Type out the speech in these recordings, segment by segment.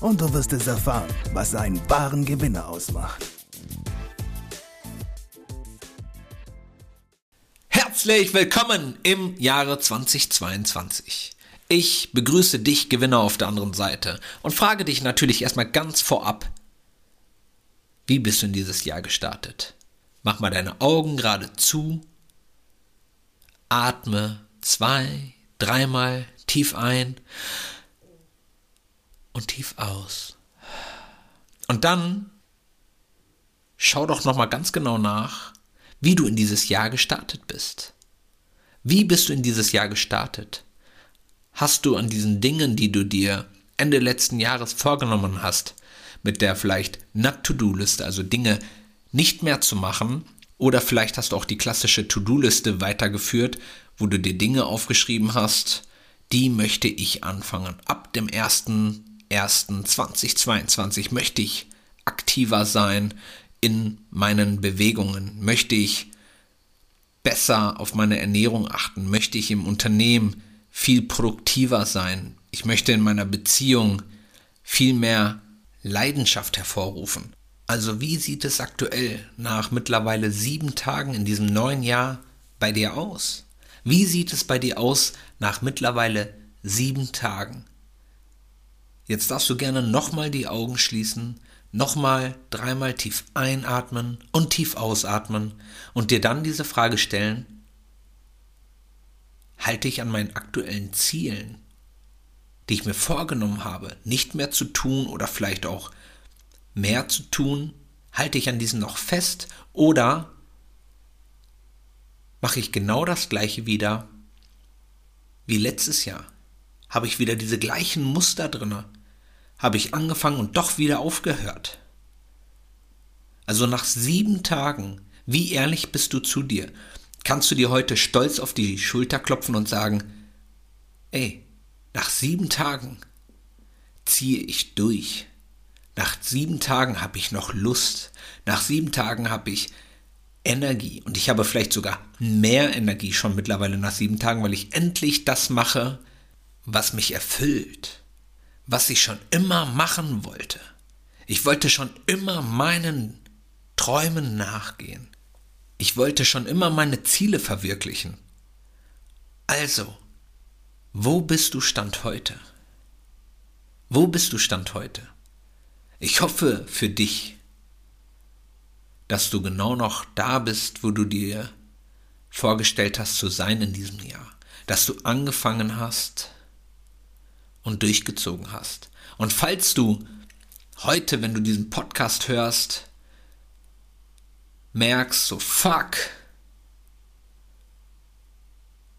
und du wirst es erfahren, was einen wahren Gewinner ausmacht. Herzlich willkommen im Jahre 2022. Ich begrüße dich, Gewinner auf der anderen Seite, und frage dich natürlich erstmal ganz vorab, wie bist du in dieses Jahr gestartet? Mach mal deine Augen gerade zu, atme zwei, dreimal tief ein und tief aus. Und dann schau doch noch mal ganz genau nach, wie du in dieses Jahr gestartet bist. Wie bist du in dieses Jahr gestartet? Hast du an diesen Dingen, die du dir Ende letzten Jahres vorgenommen hast, mit der vielleicht Not-to-Do-Liste, also Dinge nicht mehr zu machen, oder vielleicht hast du auch die klassische To-Do-Liste weitergeführt, wo du dir Dinge aufgeschrieben hast, die möchte ich anfangen. Ab dem 1.1.2022 möchte ich aktiver sein in meinen Bewegungen, möchte ich besser auf meine Ernährung achten, möchte ich im Unternehmen viel produktiver sein, ich möchte in meiner Beziehung viel mehr Leidenschaft hervorrufen. Also wie sieht es aktuell nach mittlerweile sieben Tagen in diesem neuen Jahr bei dir aus? Wie sieht es bei dir aus nach mittlerweile sieben Tagen? Jetzt darfst du gerne nochmal die Augen schließen, nochmal dreimal tief einatmen und tief ausatmen und dir dann diese Frage stellen, halte ich an meinen aktuellen Zielen, die ich mir vorgenommen habe, nicht mehr zu tun oder vielleicht auch mehr zu tun, halte ich an diesen noch fest oder mache ich genau das gleiche wieder wie letztes Jahr? Habe ich wieder diese gleichen Muster drinne? Habe ich angefangen und doch wieder aufgehört. Also nach sieben Tagen, wie ehrlich bist du zu dir? Kannst du dir heute stolz auf die Schulter klopfen und sagen, ey, nach sieben Tagen ziehe ich durch. Nach sieben Tagen habe ich noch Lust. Nach sieben Tagen habe ich Energie. Und ich habe vielleicht sogar mehr Energie schon mittlerweile nach sieben Tagen, weil ich endlich das mache, was mich erfüllt was ich schon immer machen wollte. Ich wollte schon immer meinen Träumen nachgehen. Ich wollte schon immer meine Ziele verwirklichen. Also, wo bist du Stand heute? Wo bist du Stand heute? Ich hoffe für dich, dass du genau noch da bist, wo du dir vorgestellt hast zu sein in diesem Jahr. Dass du angefangen hast, und durchgezogen hast. Und falls du heute, wenn du diesen Podcast hörst, merkst, so fuck,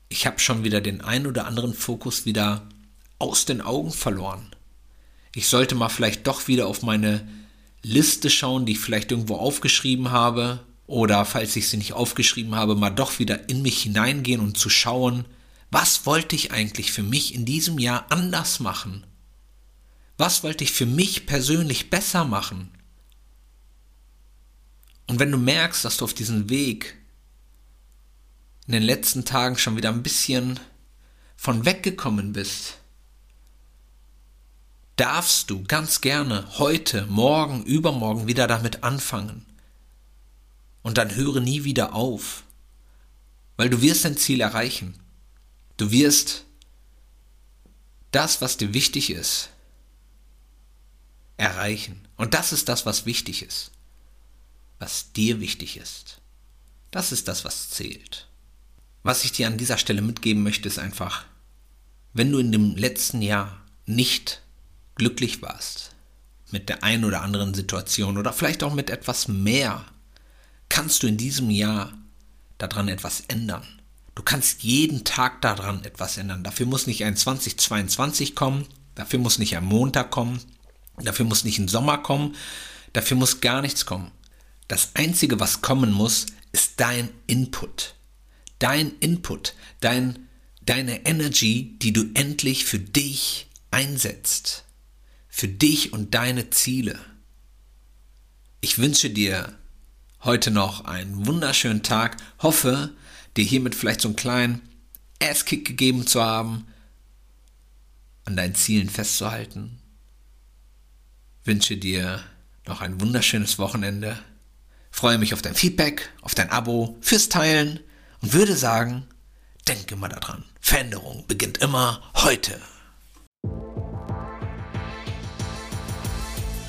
ich habe schon wieder den ein oder anderen Fokus wieder aus den Augen verloren. Ich sollte mal vielleicht doch wieder auf meine Liste schauen, die ich vielleicht irgendwo aufgeschrieben habe. Oder falls ich sie nicht aufgeschrieben habe, mal doch wieder in mich hineingehen und zu schauen, was wollte ich eigentlich für mich in diesem Jahr anders machen? Was wollte ich für mich persönlich besser machen? Und wenn du merkst, dass du auf diesem Weg in den letzten Tagen schon wieder ein bisschen von weggekommen bist, darfst du ganz gerne heute, morgen, übermorgen wieder damit anfangen. Und dann höre nie wieder auf, weil du wirst dein Ziel erreichen. Du wirst das, was dir wichtig ist, erreichen. Und das ist das, was wichtig ist. Was dir wichtig ist. Das ist das, was zählt. Was ich dir an dieser Stelle mitgeben möchte, ist einfach, wenn du in dem letzten Jahr nicht glücklich warst mit der einen oder anderen Situation oder vielleicht auch mit etwas mehr, kannst du in diesem Jahr daran etwas ändern. Du kannst jeden Tag daran etwas ändern. Dafür muss nicht ein 2022 kommen, dafür muss nicht ein Montag kommen, dafür muss nicht ein Sommer kommen, Dafür muss gar nichts kommen. Das Einzige, was kommen muss, ist dein Input. Dein Input, dein, deine Energy, die du endlich für dich einsetzt. Für dich und deine Ziele. Ich wünsche dir heute noch einen wunderschönen Tag. Hoffe, dir hiermit vielleicht so einen kleinen Asskick gegeben zu haben, an deinen Zielen festzuhalten. Wünsche dir noch ein wunderschönes Wochenende. Freue mich auf dein Feedback, auf dein Abo, fürs Teilen und würde sagen, denke mal daran. Veränderung beginnt immer heute.